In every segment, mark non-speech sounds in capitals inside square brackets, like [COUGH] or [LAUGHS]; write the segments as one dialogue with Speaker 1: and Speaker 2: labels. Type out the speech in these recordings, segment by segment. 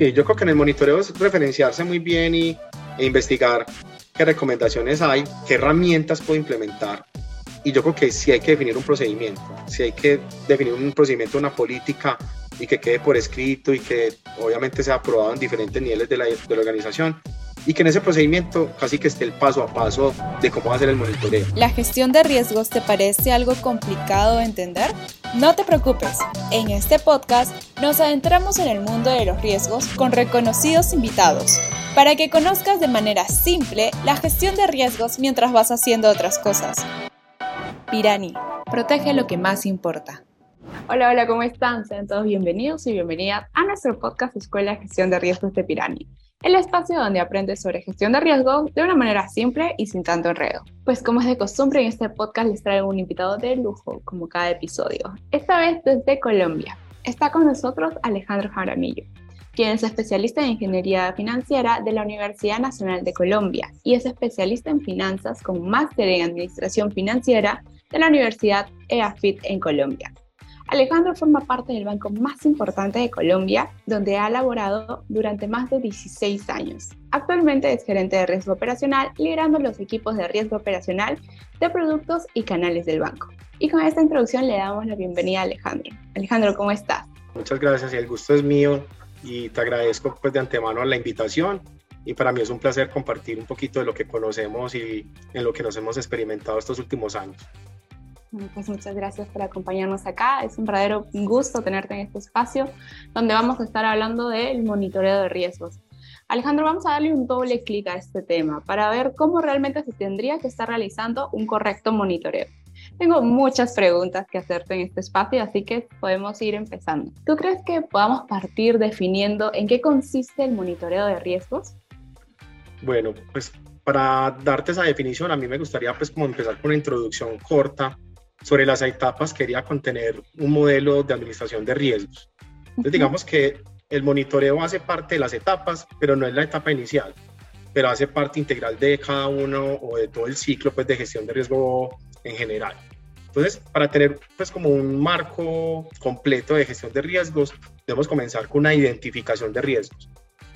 Speaker 1: Sí, yo creo que en el monitoreo es referenciarse muy bien y, e investigar qué recomendaciones hay, qué herramientas puedo implementar. Y yo creo que sí hay que definir un procedimiento, sí hay que definir un procedimiento, una política y que quede por escrito y que obviamente sea aprobado en diferentes niveles de la, de la organización y que en ese procedimiento casi que esté el paso a paso de cómo hacer el monitoreo.
Speaker 2: ¿La gestión de riesgos te parece algo complicado de entender? No te preocupes, en este podcast nos adentramos en el mundo de los riesgos con reconocidos invitados para que conozcas de manera simple la gestión de riesgos mientras vas haciendo otras cosas. Pirani, protege lo que más importa. Hola, hola, ¿cómo están? Sean todos bienvenidos y bienvenidas a nuestro podcast Escuela de Gestión de Riesgos de Pirani, el espacio donde aprendes sobre gestión de riesgos de una manera simple y sin tanto enredo. Pues como es de costumbre en este podcast les traigo un invitado de lujo como cada episodio, esta vez desde Colombia. Está con nosotros Alejandro Jaramillo, quien es especialista en ingeniería financiera de la Universidad Nacional de Colombia y es especialista en finanzas con máster en administración financiera de la Universidad EAFIT en Colombia. Alejandro forma parte del banco más importante de Colombia, donde ha laborado durante más de 16 años. Actualmente es gerente de riesgo operacional, liderando los equipos de riesgo operacional de productos y canales del banco. Y con esta introducción le damos la bienvenida a Alejandro. Alejandro, ¿cómo estás?
Speaker 1: Muchas gracias y el gusto es mío y te agradezco pues de antemano la invitación y para mí es un placer compartir un poquito de lo que conocemos y en lo que nos hemos experimentado estos últimos años.
Speaker 2: Pues muchas gracias por acompañarnos acá. Es un verdadero gusto tenerte en este espacio donde vamos a estar hablando del monitoreo de riesgos. Alejandro, vamos a darle un doble clic a este tema para ver cómo realmente se tendría que estar realizando un correcto monitoreo. Tengo muchas preguntas que hacerte en este espacio, así que podemos ir empezando. ¿Tú crees que podamos partir definiendo en qué consiste el monitoreo de riesgos?
Speaker 1: Bueno, pues para darte esa definición, a mí me gustaría pues como empezar con una introducción corta sobre las etapas quería contener un modelo de administración de riesgos. Entonces, digamos que el monitoreo hace parte de las etapas, pero no es la etapa inicial, pero hace parte integral de cada uno o de todo el ciclo pues, de gestión de riesgo en general. Entonces, para tener pues como un marco completo de gestión de riesgos, debemos comenzar con una identificación de riesgos,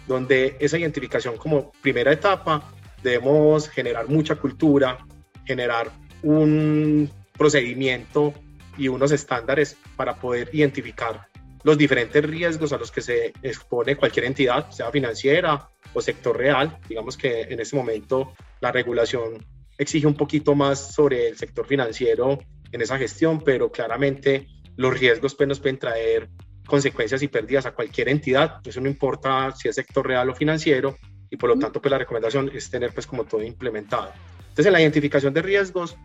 Speaker 1: donde esa identificación como primera etapa debemos generar mucha cultura, generar un procedimiento y unos estándares para poder identificar los diferentes riesgos a los que se expone cualquier entidad, sea financiera o sector real. Digamos que en este momento la regulación exige un poquito más sobre el sector financiero en esa gestión, pero claramente los riesgos pues, nos pueden traer consecuencias y pérdidas a cualquier entidad. Eso no importa si es sector real o financiero y por lo tanto pues, la recomendación es tener pues como todo implementado. Entonces en la identificación de riesgos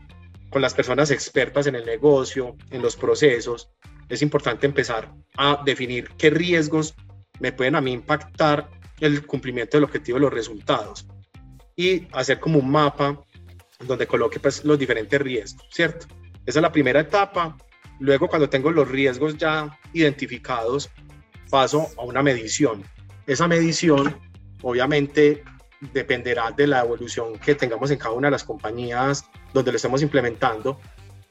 Speaker 1: con las personas expertas en el negocio, en los procesos, es importante empezar a definir qué riesgos me pueden a mí impactar el cumplimiento del objetivo de los resultados y hacer como un mapa donde coloque pues, los diferentes riesgos, ¿cierto? Esa es la primera etapa. Luego, cuando tengo los riesgos ya identificados, paso a una medición. Esa medición, obviamente, dependerá de la evolución que tengamos en cada una de las compañías donde lo estemos implementando.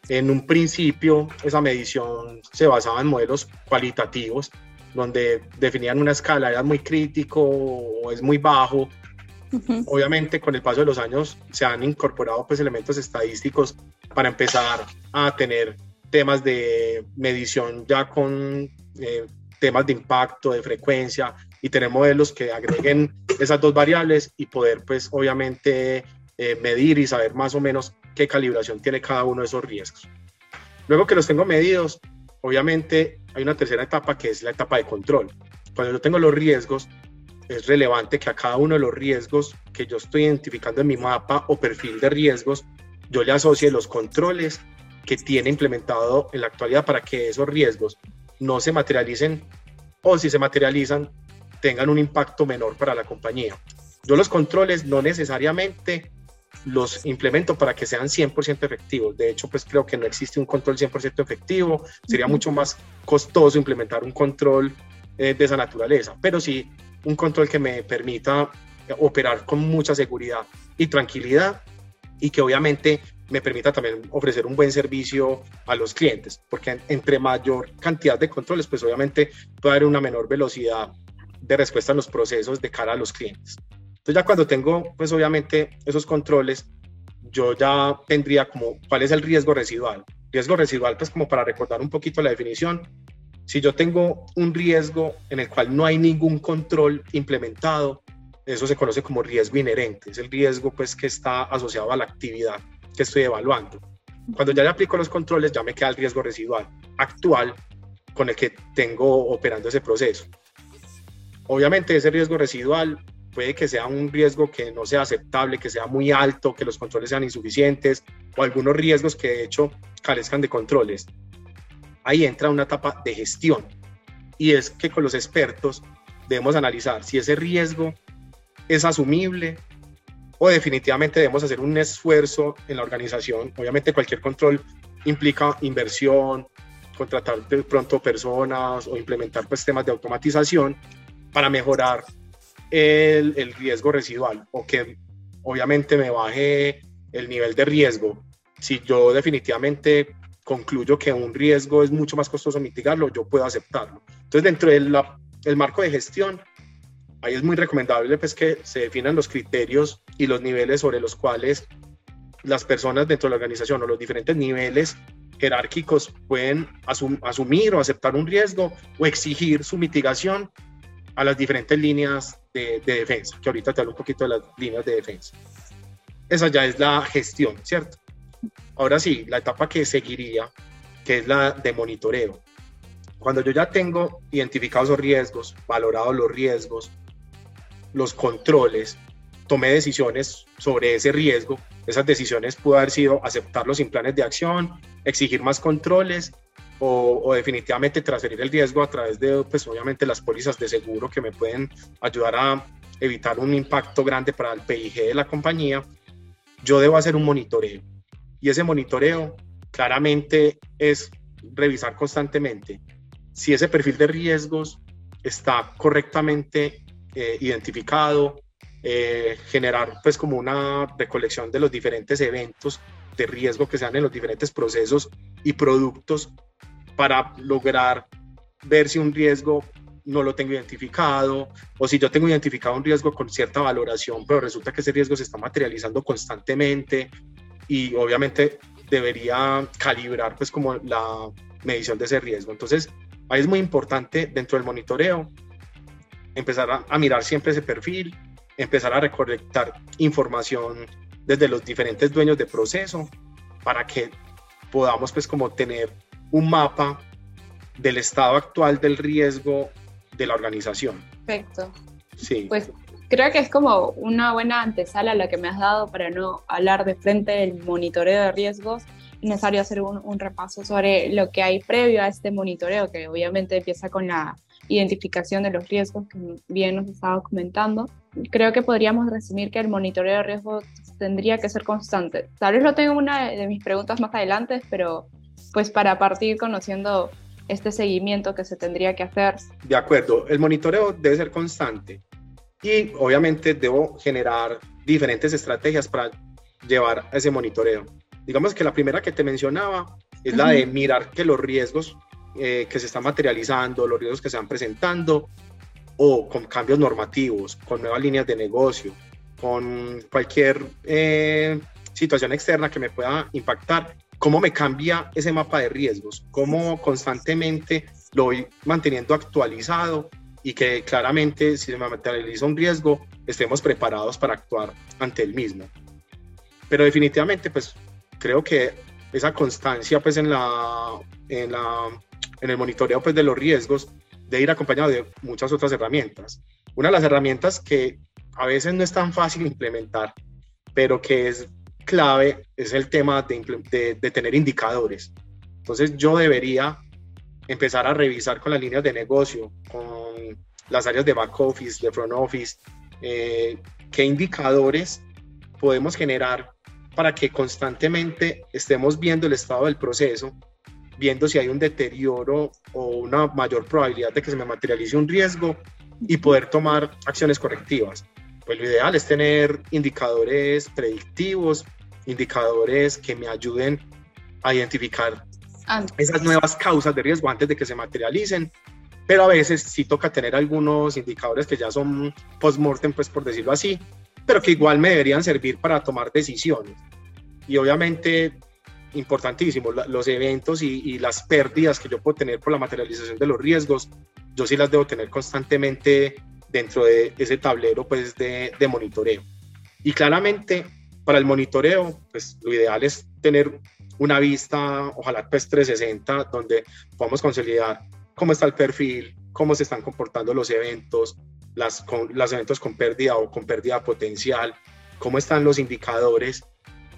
Speaker 1: En un principio, esa medición se basaba en modelos cualitativos, donde definían una escala, era muy crítico o es muy bajo. Obviamente, con el paso de los años se han incorporado pues, elementos estadísticos para empezar a tener temas de medición ya con eh, temas de impacto, de frecuencia, y tener modelos que agreguen esas dos variables y poder, pues, obviamente, eh, medir y saber más o menos qué calibración tiene cada uno de esos riesgos. Luego que los tengo medidos, obviamente hay una tercera etapa que es la etapa de control. Cuando yo tengo los riesgos, es relevante que a cada uno de los riesgos que yo estoy identificando en mi mapa o perfil de riesgos, yo le asocie los controles que tiene implementado en la actualidad para que esos riesgos no se materialicen o si se materializan tengan un impacto menor para la compañía. Yo los controles no necesariamente los implemento para que sean 100% efectivos. De hecho, pues creo que no existe un control 100% efectivo. Sería mucho más costoso implementar un control eh, de esa naturaleza, pero sí un control que me permita operar con mucha seguridad y tranquilidad y que obviamente me permita también ofrecer un buen servicio a los clientes, porque entre mayor cantidad de controles, pues obviamente puede haber una menor velocidad de respuesta a los procesos de cara a los clientes. Entonces ya cuando tengo, pues obviamente esos controles, yo ya tendría como cuál es el riesgo residual. Riesgo residual, pues como para recordar un poquito la definición, si yo tengo un riesgo en el cual no hay ningún control implementado, eso se conoce como riesgo inherente, es el riesgo pues que está asociado a la actividad que estoy evaluando. Cuando ya le aplico los controles, ya me queda el riesgo residual actual con el que tengo operando ese proceso. Obviamente ese riesgo residual puede que sea un riesgo que no sea aceptable, que sea muy alto, que los controles sean insuficientes o algunos riesgos que de hecho carezcan de controles. Ahí entra una etapa de gestión y es que con los expertos debemos analizar si ese riesgo es asumible o definitivamente debemos hacer un esfuerzo en la organización. Obviamente cualquier control implica inversión, contratar pronto personas o implementar pues, temas de automatización para mejorar el, el, riesgo residual o que obviamente me baje el nivel de riesgo. Si yo definitivamente concluyo que un riesgo es mucho más costoso mitigarlo, yo puedo aceptarlo. Entonces, dentro del marco de gestión, ahí es muy recomendable pues, que se definan los criterios y los niveles sobre los cuales las personas dentro de la organización o los diferentes niveles jerárquicos pueden asumir o aceptar un riesgo o exigir su mitigación a las diferentes líneas de, defensa, que ahorita te hablo un poquito de las líneas de defensa. Esa ya es la gestión, ¿cierto? Ahora sí, la etapa que seguiría, que es la de monitoreo. Cuando yo ya tengo identificados los riesgos, valorados los riesgos, los controles, tomé decisiones sobre ese riesgo. Esas decisiones pudo haber sido aceptarlo sin planes de acción, exigir más controles o, definitivamente transferir el riesgo a través de, pues obviamente, las pólizas de seguro que me pueden ayudar a evitar un impacto grande para el PIG de la compañía. Yo debo hacer un monitoreo y ese monitoreo claramente es revisar constantemente si ese perfil de riesgos está correctamente eh, identificado, eh, generar pues como una recolección de los diferentes eventos de riesgo que sean en los diferentes procesos y productos para lograr ver si un riesgo no lo tengo identificado o si yo tengo identificado un riesgo con cierta valoración, pero resulta que ese riesgo se está materializando constantemente y obviamente debería calibrar pues como la medición de ese riesgo. Entonces, ahí es muy importante dentro del monitoreo empezar a, mirar siempre ese perfil, empezar a recolectar información desde los diferentes dueños de proceso para que podamos pues como tener un mapa del estado actual del riesgo de la organización.
Speaker 2: Perfecto. Sí. Pues creo que es como una buena antesala la que me has dado para no hablar de frente del monitoreo de riesgos. Es necesario hacer un, un repaso sobre lo que hay previo a este monitoreo, que obviamente empieza con la identificación de los riesgos que bien nos estaba comentando. Creo que podríamos resumir que el monitoreo de riesgos tendría que ser constante. Tal vez lo tengo una de mis preguntas más adelante, pero pues para partir conociendo este seguimiento que se tendría que hacer.
Speaker 1: De acuerdo, el monitoreo debe ser constante y obviamente debo generar diferentes estrategias para llevar ese monitoreo. Digamos que la primera que te mencionaba es la de mirar que los riesgos eh, que se están materializando, los riesgos que se están presentando, o con cambios normativos, con nuevas líneas de negocio, con cualquier eh, situación externa que me pueda impactar, cómo me cambia ese mapa de riesgos, cómo constantemente lo voy manteniendo actualizado y que claramente si se materializa un riesgo, estemos preparados para actuar ante el mismo. Pero definitivamente, pues creo que esa constancia pues en la, en la en el monitoreo pues, de los riesgos de ir acompañado de muchas otras herramientas. Una de las herramientas que a veces no es tan fácil implementar, pero que es clave, es el tema de, de, tener indicadores. Entonces yo debería empezar a revisar con las líneas de negocio, con las áreas de back office, de front office, eh, qué indicadores podemos generar para que constantemente estemos viendo el estado del proceso viendo si hay un deterioro o una mayor probabilidad de que se me materialice un riesgo y poder tomar acciones correctivas. Pues lo ideal es tener indicadores predictivos, indicadores que me ayuden a identificar esas nuevas causas de riesgo antes de que se materialicen pero a veces sí toca tener algunos indicadores que ya son post-mortem, pues por decirlo así, pero que igual me deberían servir para tomar decisiones. Y obviamente, importantísimo, los eventos y, las pérdidas que yo puedo tener por la materialización de los riesgos, yo sí las debo tener constantemente dentro de ese tablero pues de, de monitoreo. Y claramente para el monitoreo, pues lo ideal es tener una vista, ojalá pues 360, donde podamos consolidar cómo está el perfil, cómo se están comportando los eventos, las, con, los eventos con pérdida o con pérdida potencial, cómo están los indicadores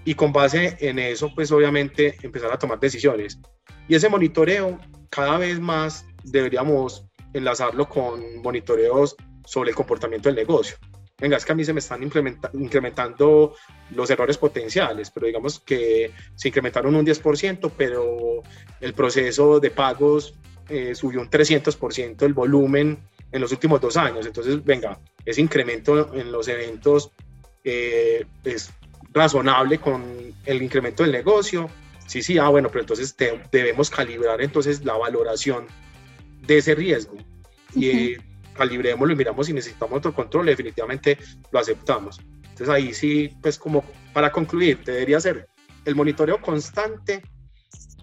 Speaker 1: y con base en eso, pues obviamente empezar a tomar decisiones. Y ese monitoreo cada vez más deberíamos enlazarlo con monitoreos sobre el comportamiento del negocio venga, es que a mí se me están incrementando los errores potenciales, pero digamos que se incrementaron un 10%, pero el proceso de pagos eh, subió un 300% el volumen en los últimos dos años. Entonces, venga, ese incremento en los eventos eh, es razonable con el incremento del negocio. Sí, sí, ah, bueno, pero entonces debemos calibrar entonces la valoración de ese riesgo. Y calibrémoslo y miramos si necesitamos otro control, definitivamente lo aceptamos. Entonces ahí sí, pues como para concluir, debería ser el monitoreo constante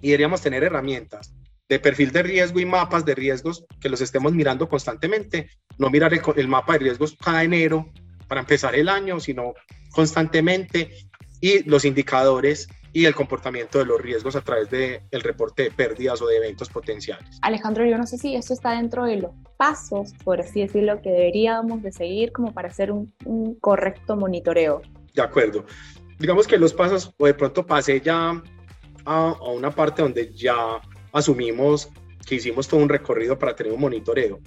Speaker 1: y deberíamos tener herramientas de perfil de riesgo y mapas de riesgos que los estemos mirando constantemente, no mirar el, el mapa de riesgos cada enero para empezar el año, sino constantemente y los indicadores y el comportamiento de los riesgos a través del el reporte de pérdidas o de eventos potenciales.
Speaker 2: Alejandro, yo no sé si esto está dentro de los pasos, por así decirlo, que deberíamos de seguir como para hacer un, un correcto monitoreo.
Speaker 1: De acuerdo. Digamos que los pasos, o de pronto pasé ya a, a una parte donde ya asumimos que hicimos todo un recorrido para tener un monitoreo.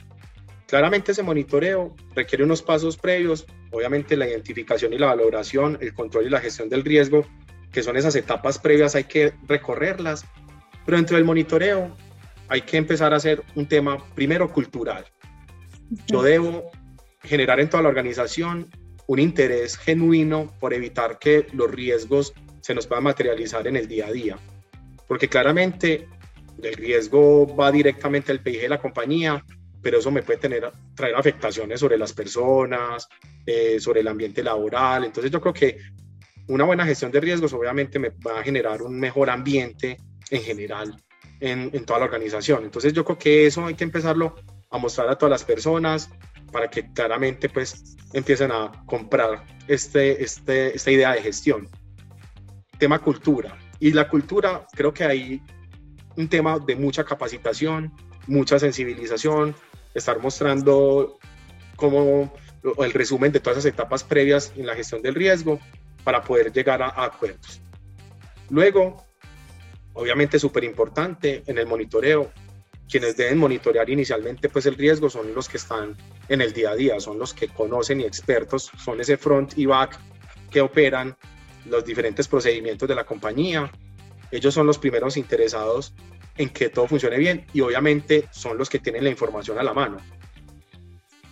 Speaker 1: Claramente ese monitoreo requiere unos pasos previos, obviamente la identificación y la valoración, el control y la gestión del riesgo que son esas etapas previas, hay que recorrerlas, pero dentro del monitoreo hay que empezar a hacer un tema primero cultural. Yo debo generar en toda la organización un interés genuino por evitar que los riesgos se nos puedan materializar en el día a día, porque claramente el riesgo va directamente al PIB de la compañía, pero eso me puede tener, traer afectaciones sobre las personas, eh, sobre el ambiente laboral. Entonces yo creo que una buena gestión de riesgos obviamente me va a generar un mejor ambiente en general en, toda la organización. Entonces yo creo que eso hay que empezarlo a mostrar a todas las personas para que claramente pues empiecen a comprar este, este, esta idea de gestión. Tema cultura. Y la cultura creo que hay un tema de mucha capacitación, mucha sensibilización, estar mostrando como el resumen de todas esas etapas previas en la gestión del riesgo para poder llegar a, acuerdos. Luego, obviamente súper importante en el monitoreo, quienes deben monitorear inicialmente pues el riesgo son los que están en el día a día, son los que conocen y expertos, son ese front y back que operan los diferentes procedimientos de la compañía. Ellos son los primeros interesados en que todo funcione bien y obviamente son los que tienen la información a la mano.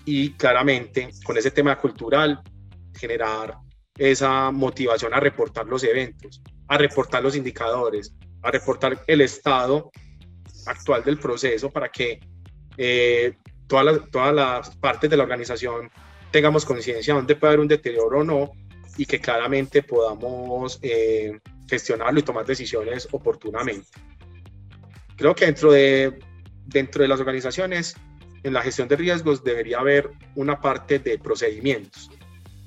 Speaker 1: Y claramente con ese tema cultural, generar esa motivación a reportar los eventos, a reportar los indicadores, a reportar el estado actual del proceso para que eh, todas, las, todas las partes de la organización tengamos conciencia de dónde puede haber un deterioro o no y que claramente podamos eh, gestionarlo y tomar decisiones oportunamente. Creo que dentro de, dentro de las organizaciones, en la gestión de riesgos debería haber una parte de procedimientos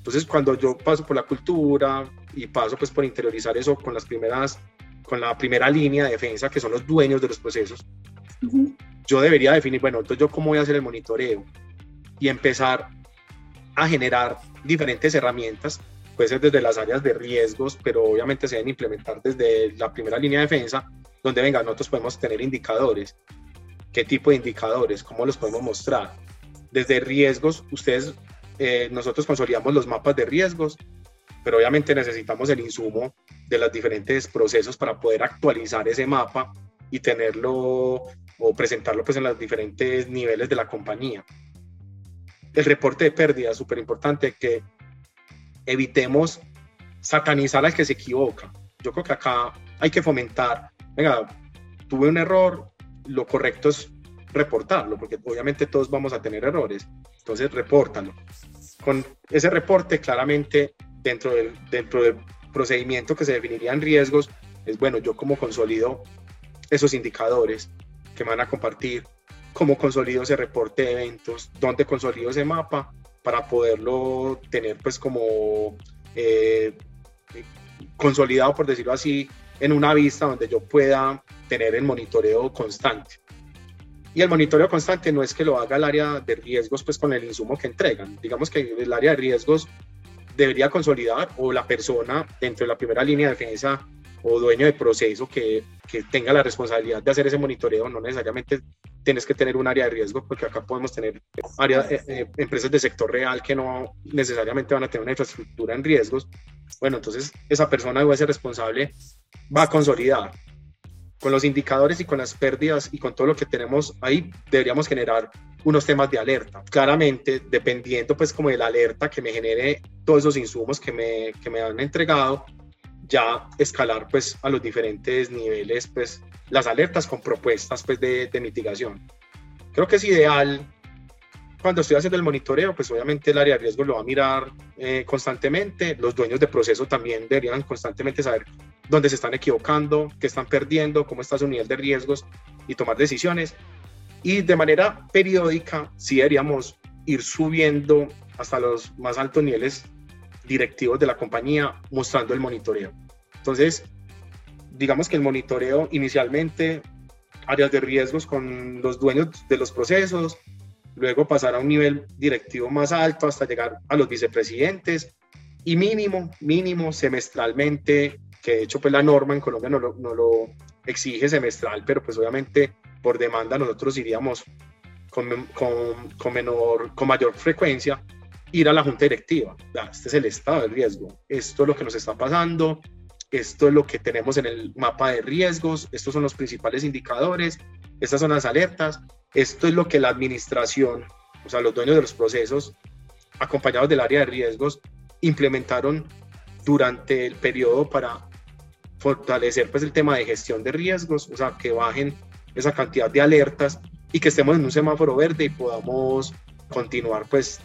Speaker 1: entonces, cuando yo paso por la cultura y paso pues por interiorizar eso con las primeras, con la primera línea de defensa, que son los dueños de los procesos, yo debería definir, bueno, entonces yo cómo voy a hacer el monitoreo y empezar a generar diferentes herramientas, puede ser desde las áreas de riesgos, pero obviamente se deben implementar desde la primera línea de defensa, donde venga, nosotros podemos tener indicadores. ¿Qué tipo de indicadores? ¿Cómo los podemos mostrar? Desde riesgos, ustedes eh, nosotros consolidamos los mapas de riesgos, pero obviamente necesitamos el insumo de los diferentes procesos para poder actualizar ese mapa y tenerlo o presentarlo pues en los diferentes niveles de la compañía. El reporte de pérdidas, súper importante, que evitemos satanizar al que se equivoca. Yo creo que acá hay que fomentar, venga, tuve un error, lo correcto es reportarlo, porque obviamente todos vamos a tener errores. Entonces, repórtalo. Con ese reporte, claramente, dentro del, dentro del procedimiento que se definiría en riesgos, es bueno, yo como consolido esos indicadores que van a compartir, cómo consolido ese reporte de eventos, dónde consolido ese mapa para poderlo tener pues como eh, consolidado, por decirlo así, en una vista donde yo pueda tener el monitoreo constante. Y el monitoreo constante no es que lo haga el área de riesgos pues con el insumo que entregan. Digamos que el área de riesgos debería consolidar o la persona dentro de la primera línea de defensa o dueño de proceso que, que, tenga la responsabilidad de hacer ese monitoreo, no necesariamente tienes que tener un área de riesgo, porque acá podemos tener área, eh, eh, empresas de sector real que no necesariamente van a tener una infraestructura en riesgos. Bueno, entonces esa persona o ese responsable va a consolidar. Con los indicadores y con las pérdidas y con todo lo que tenemos ahí, deberíamos generar unos temas de alerta. Claramente, dependiendo pues como de la alerta que me genere todos esos insumos que me, que me han entregado, ya escalar pues a los diferentes niveles pues las alertas con propuestas pues de, de mitigación. Creo que es ideal cuando estoy haciendo el monitoreo, pues obviamente el área de riesgo lo va a mirar eh, constantemente. Los dueños de proceso también deberían constantemente saber dónde se están equivocando, qué están perdiendo, cómo está su nivel de riesgos y tomar decisiones. Y de manera periódica, sí deberíamos ir subiendo hasta los más altos niveles directivos de la compañía mostrando el monitoreo. Entonces, digamos que el monitoreo inicialmente, áreas de riesgos con los dueños de los procesos, luego pasar a un nivel directivo más alto hasta llegar a los vicepresidentes y mínimo, mínimo semestralmente, que de hecho pues la norma en Colombia no lo, no lo exige semestral, pero pues obviamente por demanda nosotros iríamos con, con, con, menor, con mayor frecuencia ir a la junta directiva. Este es el estado de riesgo. Esto es lo que nos está pasando. Esto es lo que tenemos en el mapa de riesgos. Estos son los principales indicadores. Estas son las alertas. Esto es lo que la administración, o sea, los dueños de los procesos, acompañados del área de riesgos, implementaron durante el periodo para fortalecer pues el tema de gestión de riesgos, o sea, que bajen esa cantidad de alertas y que estemos en un semáforo verde y podamos continuar pues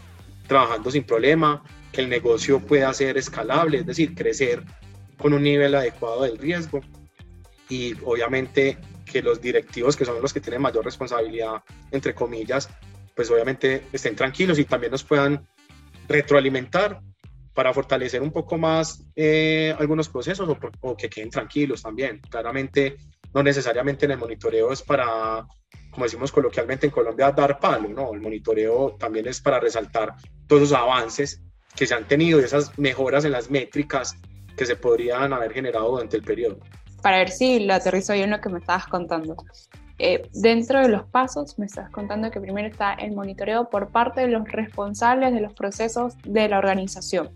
Speaker 1: trabajando sin problema, que el negocio pueda ser escalable, es decir, crecer con un nivel adecuado del riesgo y obviamente que los directivos, que son los que tienen mayor responsabilidad, entre comillas, pues obviamente estén tranquilos y también nos puedan retroalimentar para fortalecer un poco más eh, algunos procesos o, o, que queden tranquilos también. Claramente, no necesariamente en el monitoreo es para, como decimos coloquialmente en Colombia, dar palo, ¿no? El monitoreo también es para resaltar todos esos avances que se han tenido y esas mejoras en las métricas que se podrían haber generado durante el periodo
Speaker 2: para ver si lo aterrizo bien lo que me estabas contando. Eh, dentro de los pasos, me estás contando que primero está el monitoreo por parte de los responsables de los procesos de la organización.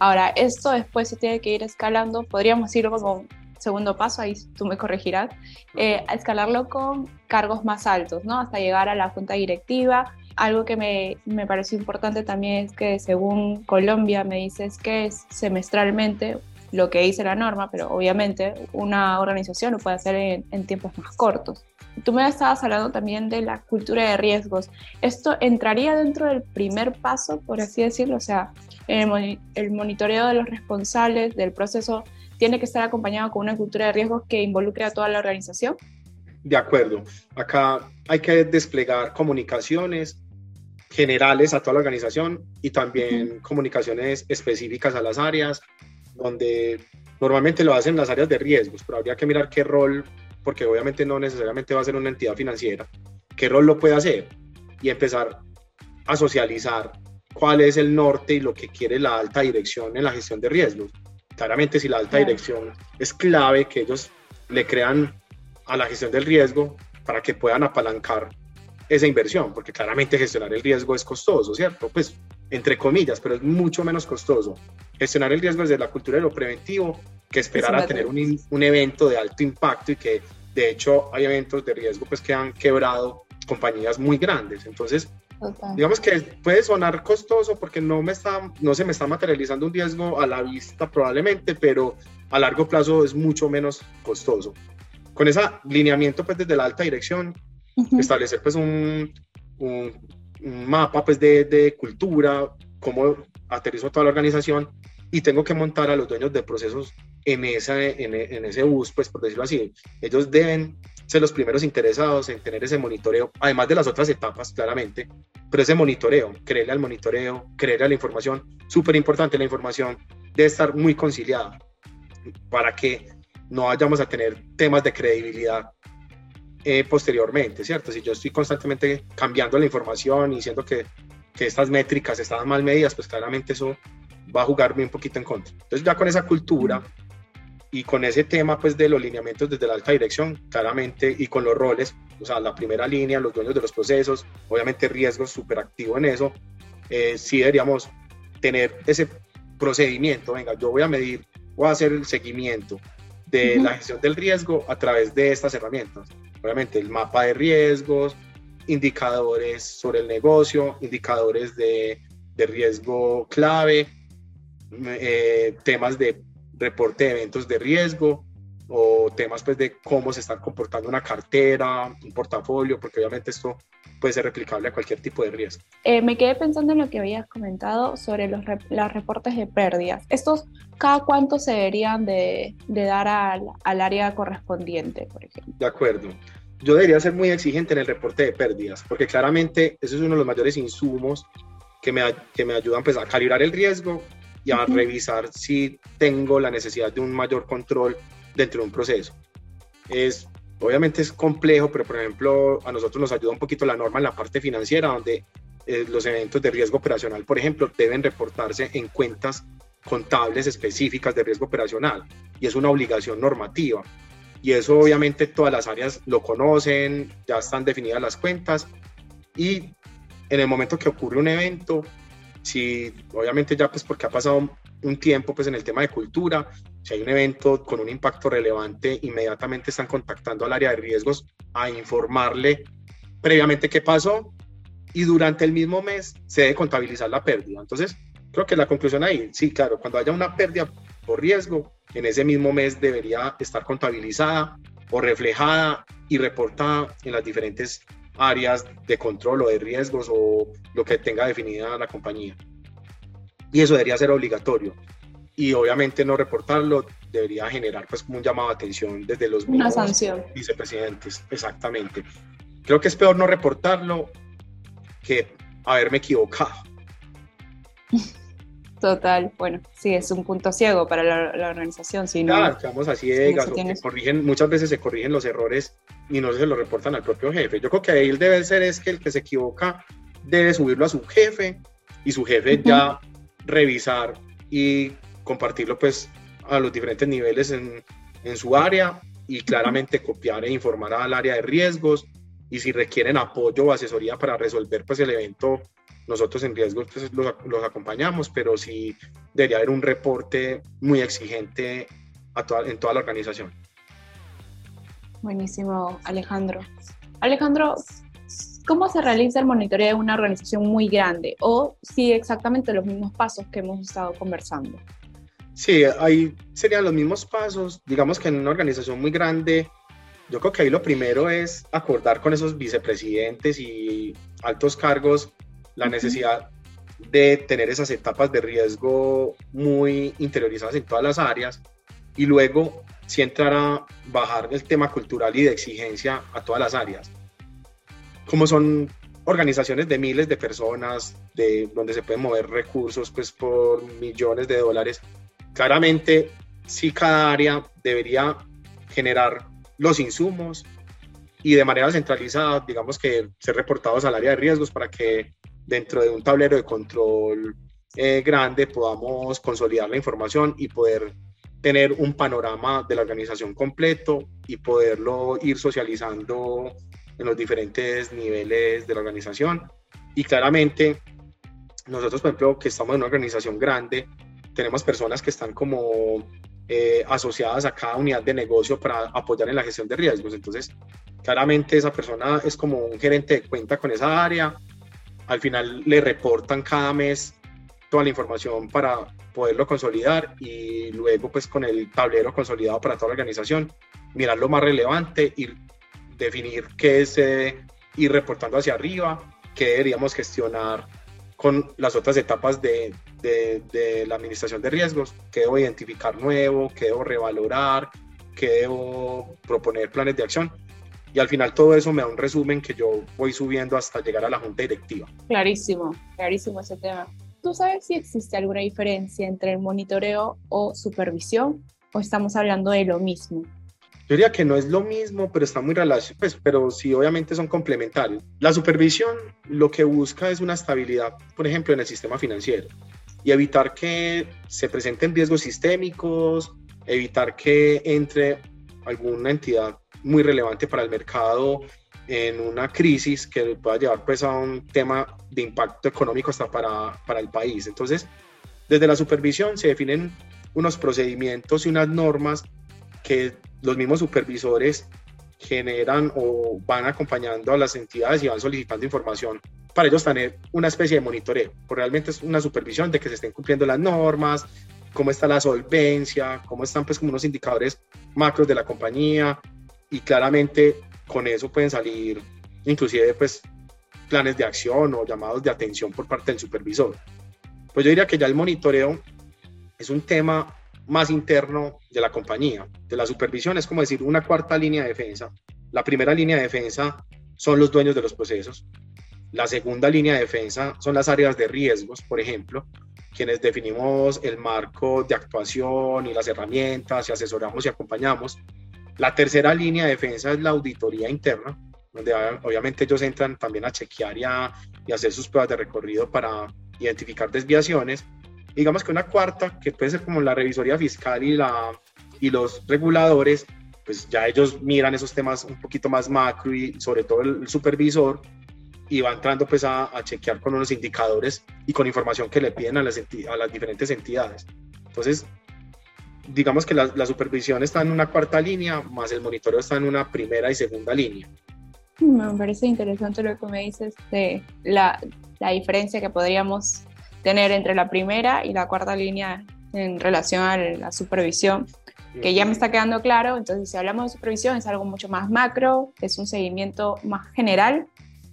Speaker 2: Ahora, esto después se tiene que ir escalando, podríamos ir como segundo paso, ahí tú me corregirás, eh, a escalarlo con cargos más altos, ¿no? Hasta llegar a la junta directiva. Algo que me, me pareció importante también es que según Colombia me dices que es semestralmente lo que dice la norma, pero obviamente una organización lo puede hacer en, tiempos más cortos. Tú me estabas hablando también de la cultura de riesgos. ¿Esto entraría dentro del primer paso, por así decirlo? O sea, el, el monitoreo de los responsables del proceso tiene que estar acompañado con una cultura de riesgos que involucre a toda la organización.
Speaker 1: De acuerdo. Acá hay que desplegar comunicaciones generales a toda la organización y también comunicaciones específicas a las áreas, donde normalmente lo hacen las áreas de riesgos, pero habría que mirar qué rol, porque obviamente no necesariamente va a ser una entidad financiera, qué rol lo puede hacer y empezar a socializar cuál es el norte y lo que quiere la alta dirección en la gestión de riesgos. Claramente si la alta dirección es clave que ellos le crean a la gestión del riesgo para que puedan apalancar esa inversión, porque claramente gestionar el riesgo es costoso, ¿cierto? Pues entre comillas, pero es mucho menos costoso gestionar el riesgo desde la cultura de lo preventivo que esperar a tener un, un, evento de alto impacto y que de hecho hay eventos de riesgo pues que han quebrado compañías muy grandes. Entonces, digamos que puede sonar costoso porque no, me está, no se me está materializando un riesgo a la vista probablemente, pero a largo plazo es mucho menos costoso. Con ese lineamiento pues desde la alta dirección establecer pues un, un, mapa pues de, de, cultura, cómo aterrizo toda la organización y tengo que montar a los dueños de procesos en, esa, en, en, ese bus, pues por decirlo así. Ellos deben ser los primeros interesados en tener ese monitoreo, además de las otras etapas, claramente, pero ese monitoreo, creerle al monitoreo, creerle a la información, súper importante, la información debe estar muy conciliada para que no vayamos a tener temas de credibilidad eh, posteriormente, ¿cierto? Si yo estoy constantemente cambiando la información y diciendo que, que estas métricas están mal medidas, pues claramente eso va a jugarme un poquito en contra. Entonces ya con esa cultura y con ese tema pues de los lineamientos desde la alta dirección, claramente, y con los roles, o sea, la primera línea, los dueños de los procesos, obviamente riesgos súper activo en eso, eh, sí deberíamos tener ese procedimiento, venga, yo voy a medir, voy a hacer el seguimiento de la gestión del riesgo a través de estas herramientas. Obviamente el mapa de riesgos, indicadores sobre el negocio, indicadores de, de riesgo clave, eh, temas de reporte de eventos de riesgo o temas pues de cómo se está comportando una cartera, un portafolio, porque obviamente esto puede ser replicable a cualquier tipo de riesgo.
Speaker 2: Eh, me quedé pensando en lo que habías comentado sobre los, los reportes de pérdidas. ¿Estos cada cuánto se deberían de, de dar al, al, área correspondiente, por ejemplo?
Speaker 1: De acuerdo. Yo debería ser muy exigente en el reporte de pérdidas, porque claramente eso es uno de los mayores insumos que me, que me ayudan pues, a calibrar el riesgo y a revisar si tengo la necesidad de un mayor control dentro de un proceso. Es Obviamente es complejo, pero por ejemplo a nosotros nos ayuda un poquito la norma en la parte financiera, donde eh, los eventos de riesgo operacional, por ejemplo, deben reportarse en cuentas contables específicas de riesgo operacional y es una obligación normativa. Y eso obviamente todas las áreas lo conocen, ya están definidas las cuentas y en el momento que ocurre un evento, si obviamente ya pues porque ha pasado un tiempo pues en el tema de cultura, si hay un evento con un impacto relevante, inmediatamente están contactando al área de riesgos a informarle previamente qué pasó y durante el mismo mes se debe contabilizar la pérdida. Entonces, creo que la conclusión ahí, sí, claro, cuando haya una pérdida por riesgo, en ese mismo mes debería estar contabilizada o reflejada y reportada en las diferentes áreas de control o de riesgos o lo que tenga definida la compañía. Y eso debería ser obligatorio y obviamente no reportarlo debería generar pues como un llamado de atención desde los
Speaker 2: Una sanción.
Speaker 1: vicepresidentes, exactamente. Creo que es peor no reportarlo que haberme equivocado. [LAUGHS]
Speaker 2: Total, bueno, sí, es un punto ciego para la, organización. Si
Speaker 1: claro, quedamos así corrigen, muchas veces se corrigen los errores y no se lo reportan al propio jefe. Yo creo que ahí el debe ser es que el que se equivoca debe subirlo a su jefe y su jefe ya revisar y compartirlo pues a los diferentes niveles en, en su área y claramente copiar e informar al área de riesgos y si requieren apoyo o asesoría para resolver pues el evento, nosotros en riesgos pues, los, los, acompañamos, pero sí debería haber un reporte muy exigente a toda, en toda la organización.
Speaker 2: Buenísimo, Alejandro. Alejandro, ¿cómo se realiza el monitoreo de una organización muy grande? O si exactamente los mismos pasos que hemos estado conversando.
Speaker 1: Sí, ahí serían los mismos pasos. Digamos que en una organización muy grande, yo creo que ahí lo primero es acordar con esos vicepresidentes y altos cargos la necesidad de tener esas etapas de riesgo muy interiorizadas en todas las áreas y luego sí entrar a bajar el tema cultural y de exigencia a todas las áreas. Como son organizaciones de miles de personas, de donde se pueden mover recursos pues por millones de dólares, Claramente, sí cada área debería generar los insumos y de manera centralizada, digamos que ser reportados al área de riesgos para que dentro de un tablero de control eh, grande podamos consolidar la información y poder tener un panorama de la organización completo y poderlo ir socializando en los diferentes niveles de la organización. Y claramente, nosotros, por ejemplo, que estamos en una organización grande, tenemos personas que están como eh, asociadas a cada unidad de negocio para apoyar en la gestión de riesgos. Entonces, claramente esa persona es como un gerente de cuenta con esa área. Al final le reportan cada mes toda la información para poderlo consolidar y luego pues con el tablero consolidado para toda la organización, mirar lo más relevante y definir qué se debe ir reportando hacia arriba, qué deberíamos gestionar con las otras etapas de, de, la administración de riesgos, qué debo identificar nuevo, qué debo revalorar, qué debo proponer planes de acción. Y al final todo eso me da un resumen que yo voy subiendo hasta llegar a la junta directiva.
Speaker 2: Clarísimo, clarísimo ese tema. ¿Tú sabes si existe alguna diferencia entre el monitoreo o supervisión o estamos hablando de lo mismo?
Speaker 1: Yo diría que no es lo mismo, pero está muy relacionado, pues, pero sí, obviamente son complementarios. La supervisión lo que busca es una estabilidad, por ejemplo, en el sistema financiero y evitar que se presenten riesgos sistémicos, evitar que entre alguna entidad muy relevante para el mercado en una crisis que pueda llevar pues a un tema de impacto económico hasta para, para el país. Entonces, desde la supervisión se definen unos procedimientos y unas normas que los mismos supervisores generan o van acompañando a las entidades y van solicitando información para ellos tener una especie de monitoreo. Realmente es una supervisión de que se estén cumpliendo las normas, cómo está la solvencia, cómo están pues como unos indicadores macros de la compañía y claramente con eso pueden salir inclusive pues planes de acción o llamados de atención por parte del supervisor. Pues yo diría que ya el monitoreo es un tema más interno de la compañía, de la supervisión, es como decir una cuarta línea de defensa. La primera línea de defensa son los dueños de los procesos. La segunda línea de defensa son las áreas de riesgos, por ejemplo, quienes definimos el marco de actuación y las herramientas y asesoramos y acompañamos. La tercera línea de defensa es la auditoría interna, donde obviamente ellos entran también a chequear y, a, y hacer sus pruebas de recorrido para identificar desviaciones digamos que una cuarta, que puede ser como la revisoría fiscal y, la, y los reguladores, pues ya ellos miran esos temas un poquito más macro y sobre todo el, supervisor y va entrando pues a, chequear con unos indicadores y con información que le piden a las, a las diferentes entidades. Entonces, digamos que la, la, supervisión está en una cuarta línea, más el monitoreo está en una primera y segunda línea.
Speaker 2: Me parece interesante lo que me dices de la, la diferencia que podríamos tener entre la primera y la cuarta línea en relación a la supervisión, que ya me está quedando claro. Entonces, si hablamos de supervisión, es algo mucho más macro, es un seguimiento más general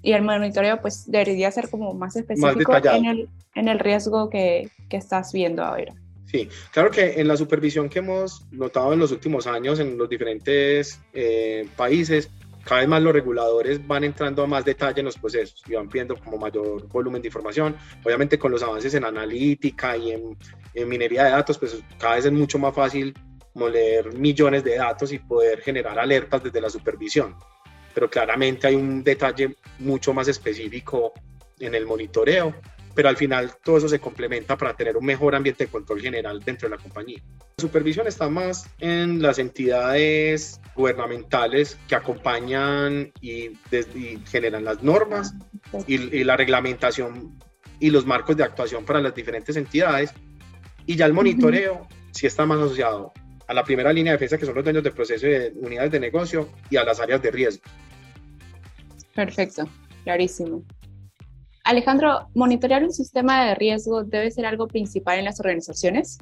Speaker 2: y el monitoreo pues debería ser como más específico en, el, en el riesgo que, que estás viendo ahora.
Speaker 1: Sí, claro que en la supervisión que hemos notado en los últimos años en los diferentes eh, países, cada vez más los reguladores van entrando a más detalle en los procesos y van pidiendo como mayor volumen de información. Obviamente con los avances en analítica y en, minería de datos, pues cada vez es mucho más fácil moler millones de datos y poder generar alertas desde la supervisión. Pero claramente hay un detalle mucho más específico en el monitoreo pero al final todo eso se complementa para tener un mejor ambiente de control general dentro de la compañía. La supervisión está más en las entidades gubernamentales que acompañan y, generan las normas y, la reglamentación y los marcos de actuación para las diferentes entidades. Y ya el monitoreo sí está más asociado a la primera línea de defensa, que son los dueños de proceso y de unidades de negocio, y a las áreas de riesgo.
Speaker 2: Perfecto, clarísimo. Alejandro, ¿monitorear un sistema de riesgo debe ser algo principal en las organizaciones?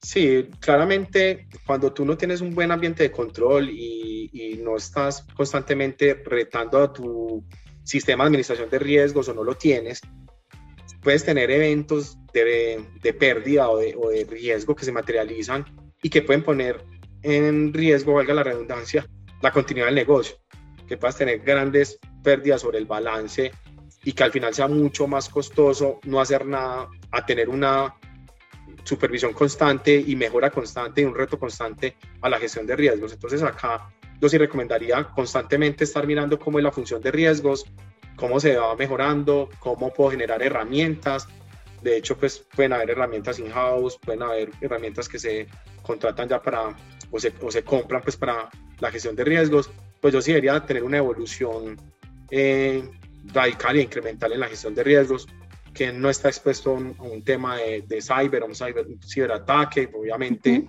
Speaker 1: Sí, claramente cuando tú no tienes un buen ambiente de control y, no estás constantemente retando a tu sistema de administración de riesgos o no lo tienes, puedes tener eventos de, pérdida o de, o de, riesgo que se materializan y que pueden poner en riesgo, valga la redundancia, la continuidad del negocio, que puedas tener grandes pérdidas sobre el balance y que al final sea mucho más costoso no hacer nada a tener una supervisión constante y mejora constante y un reto constante a la gestión de riesgos. Entonces acá yo sí recomendaría constantemente estar mirando cómo es la función de riesgos, cómo se va mejorando, cómo puedo generar herramientas. De hecho, pues pueden haber herramientas in-house, pueden haber herramientas que se contratan ya para o se, o se compran pues para la gestión de riesgos. Pues yo sí debería tener una evolución eh, radical e incremental en la gestión de riesgos, que no está expuesto a un, tema de, de, cyber, un, cyber, ciberataque. Obviamente,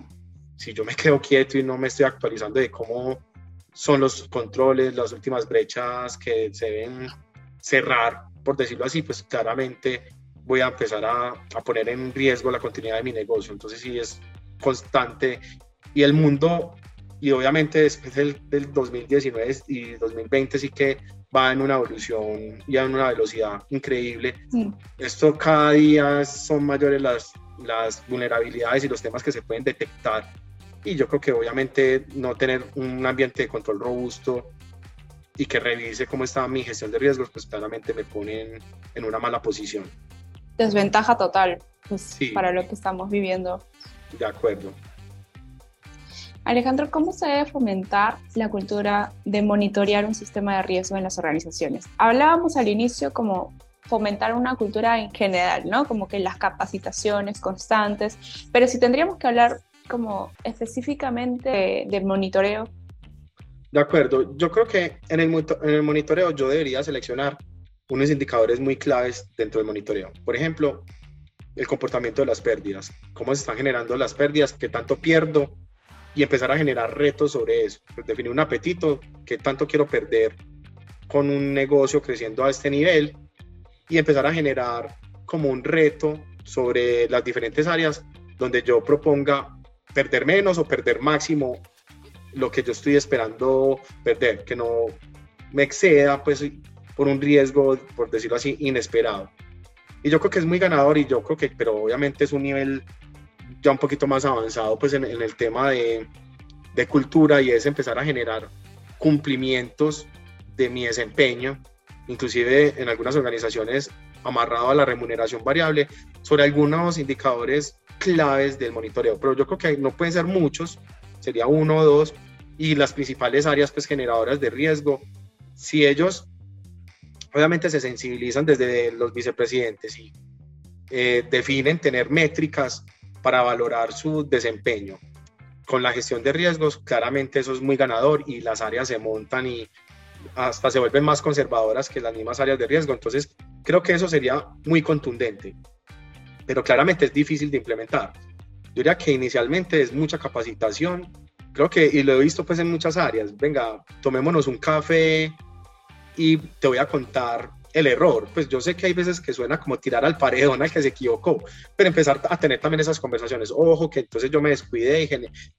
Speaker 1: si yo me quedo quieto y no me estoy actualizando de cómo son los controles, las últimas brechas que se deben cerrar, por decirlo así, pues claramente voy a empezar a, a poner en riesgo la continuidad de mi negocio. Entonces, sí es constante y el mundo y obviamente después del, 2019 y 2020 sí que va en una evolución y en una velocidad increíble. Esto cada día son mayores las, las vulnerabilidades y los temas que se pueden detectar. Y yo creo que obviamente no tener un ambiente de control robusto y que revise cómo está mi gestión de riesgos, pues claramente me ponen en una mala posición.
Speaker 2: Desventaja total pues, para lo que estamos viviendo.
Speaker 1: De acuerdo.
Speaker 2: Alejandro, ¿cómo se debe fomentar la cultura de monitorear un sistema de riesgo en las organizaciones? Hablábamos al inicio como fomentar una cultura en general, ¿no? Como que las capacitaciones constantes, pero si tendríamos que hablar como específicamente de, monitoreo.
Speaker 1: De acuerdo, yo creo que en el, en el monitoreo yo debería seleccionar unos indicadores muy claves dentro del monitoreo. Por ejemplo, el comportamiento de las pérdidas, cómo se están generando las pérdidas, qué tanto pierdo, y empezar a generar retos sobre eso. Pues, definir un apetito, qué tanto quiero perder con un negocio creciendo a este nivel y empezar a generar como un reto sobre las diferentes áreas donde yo proponga perder menos o perder máximo lo que yo estoy esperando perder, que no me exceda pues por un riesgo, por decirlo así, inesperado. Y yo creo que es muy ganador y yo creo que, pero obviamente es un nivel ya un poquito más avanzado pues en, el tema de, de, cultura y es empezar a generar cumplimientos de mi desempeño, inclusive en algunas organizaciones amarrado a la remuneración variable, sobre algunos indicadores claves del monitoreo, pero yo creo que no pueden ser muchos, sería uno o dos, y las principales áreas pues generadoras de riesgo, si ellos obviamente se sensibilizan desde los vicepresidentes y eh, definen tener métricas para valorar su desempeño. Con la gestión de riesgos, claramente eso es muy ganador y las áreas se montan y hasta se vuelven más conservadoras que las mismas áreas de riesgo. Entonces, creo que eso sería muy contundente, pero claramente es difícil de implementar. Yo diría que inicialmente es mucha capacitación, creo que, y lo he visto pues en muchas áreas, venga, tomémonos un café y te voy a contar el error. Pues yo sé que hay veces que suena como tirar al paredón al que se equivocó, pero empezar a tener también esas conversaciones. Ojo, que entonces yo me descuidé y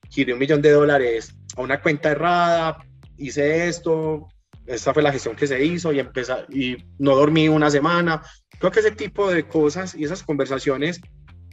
Speaker 1: giré un millón de dólares a una cuenta errada, hice esto, esta fue la gestión que se hizo y, empezar, y no dormí una semana. Creo que ese tipo de cosas y esas conversaciones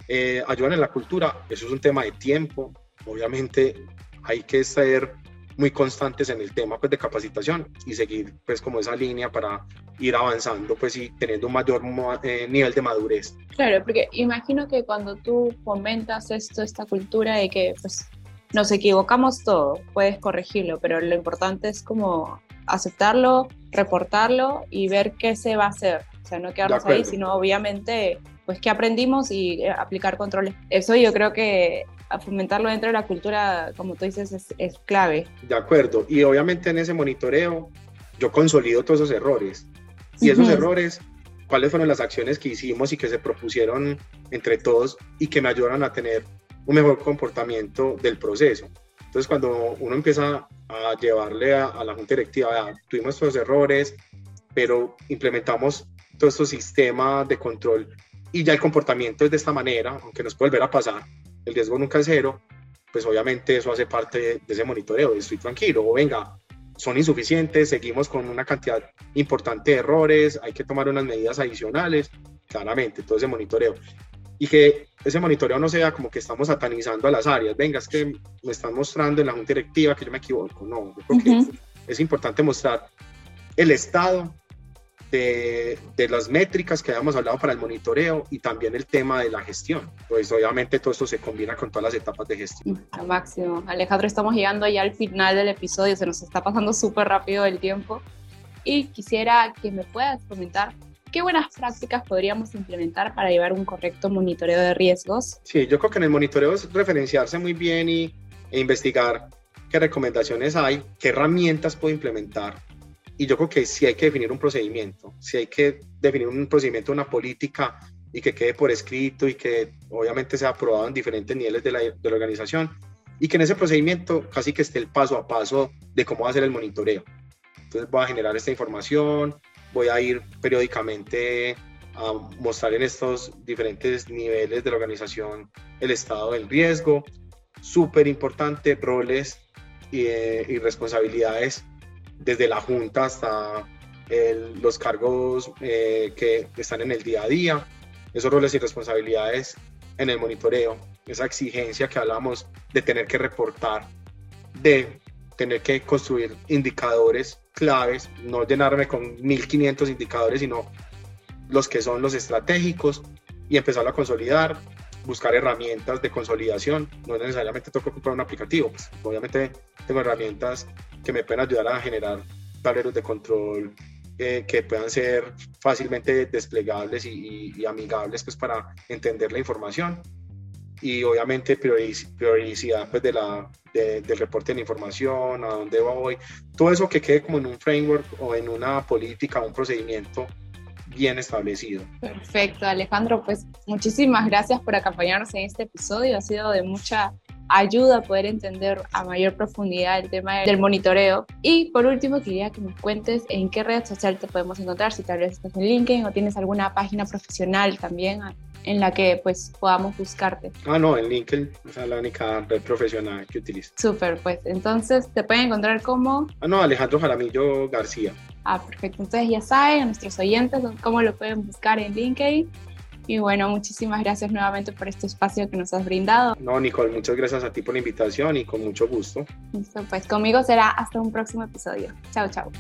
Speaker 1: eh, ayudan en la cultura. Eso es un tema de tiempo. Obviamente hay que ser muy constantes en el tema pues, de capacitación y seguir pues como esa línea para ir avanzando pues y teniendo un mayor eh, nivel de madurez.
Speaker 2: Claro, porque imagino que cuando tú fomentas esto, esta cultura de que pues nos equivocamos todo, puedes corregirlo, pero lo importante es como aceptarlo, reportarlo y ver qué se va a hacer. O sea, no quedarnos ahí, sino obviamente pues qué aprendimos y eh, aplicar controles. Eso yo creo que fomentarlo dentro de la cultura, como tú dices, es, clave.
Speaker 1: De acuerdo, y obviamente en ese monitoreo yo consolido todos esos errores. Y esos errores, cuáles fueron las acciones que hicimos y que se propusieron entre todos y que me ayudaron a tener un mejor comportamiento del proceso. Entonces, cuando uno empieza a llevarle a, la junta directiva, tuvimos estos errores, pero implementamos todo estos sistemas de control y ya el comportamiento es de esta manera, aunque nos puede volver a pasar, el riesgo nunca es cero, pues obviamente eso hace parte de, ese monitoreo, estoy tranquilo, o venga, son insuficientes, seguimos con una cantidad importante de errores, hay que tomar unas medidas adicionales, claramente, todo ese monitoreo. Y que ese monitoreo no sea como que estamos satanizando a las áreas, venga, es que me están mostrando en la junta directiva que yo me equivoco, no, yo creo que es importante mostrar el estado de, las métricas que habíamos hablado para el monitoreo y también el tema de la gestión. Pues obviamente todo esto se combina con todas las etapas de gestión.
Speaker 2: Al máximo. Alejandro, estamos llegando ya al final del episodio, se nos está pasando súper rápido el tiempo y quisiera que me puedas comentar qué buenas prácticas podríamos implementar para llevar un correcto monitoreo de riesgos.
Speaker 1: Sí, yo creo que en el monitoreo es referenciarse muy bien y, e investigar qué recomendaciones hay, qué herramientas puedo implementar y yo creo que sí hay que definir un procedimiento, sí hay que definir un procedimiento, una política y que quede por escrito y que obviamente sea aprobado en diferentes niveles de la, de la organización y que en ese procedimiento casi que esté el paso a paso de cómo va a ser el monitoreo. Entonces voy a generar esta información, voy a ir periódicamente a mostrar en estos diferentes niveles de la organización el estado del riesgo. Súper importante, roles y, responsabilidades desde la junta hasta los cargos eh, que están en el día a día, esos roles y responsabilidades en el monitoreo, esa exigencia que hablamos de tener que reportar, de tener que construir indicadores claves, no llenarme con 1500 indicadores, sino los que son los estratégicos y empezar a consolidar, buscar herramientas de consolidación. No necesariamente tengo que comprar un aplicativo, pues, obviamente tengo herramientas que me pueden ayudar a generar tableros de control eh, que puedan ser fácilmente desplegables y, amigables pues, para entender la información. Y obviamente prioridad pues, de la, del reporte de la información, a dónde voy, todo eso que quede como en un framework o en una política, un procedimiento bien establecido.
Speaker 2: Perfecto, Alejandro, pues muchísimas gracias por acompañarnos en este episodio. Ha sido de mucha ayuda a poder entender a mayor profundidad el tema del monitoreo. Y por último, quería que me cuentes en qué red social te podemos encontrar, si tal vez estás en LinkedIn o tienes alguna página profesional también en la que pues podamos buscarte.
Speaker 1: Ah, no, en LinkedIn, es la única red profesional que utilizo.
Speaker 2: Súper, pues entonces te pueden encontrar como...
Speaker 1: Ah, no, Alejandro Jaramillo García.
Speaker 2: Ah, perfecto. Entonces ya saben, nuestros oyentes, cómo lo pueden buscar en LinkedIn. Y bueno, muchísimas gracias nuevamente por este espacio que nos has brindado.
Speaker 1: No, Nicole, muchas gracias a ti por la invitación y con mucho gusto.
Speaker 2: Listo, pues conmigo será hasta un próximo episodio. Chao, chao.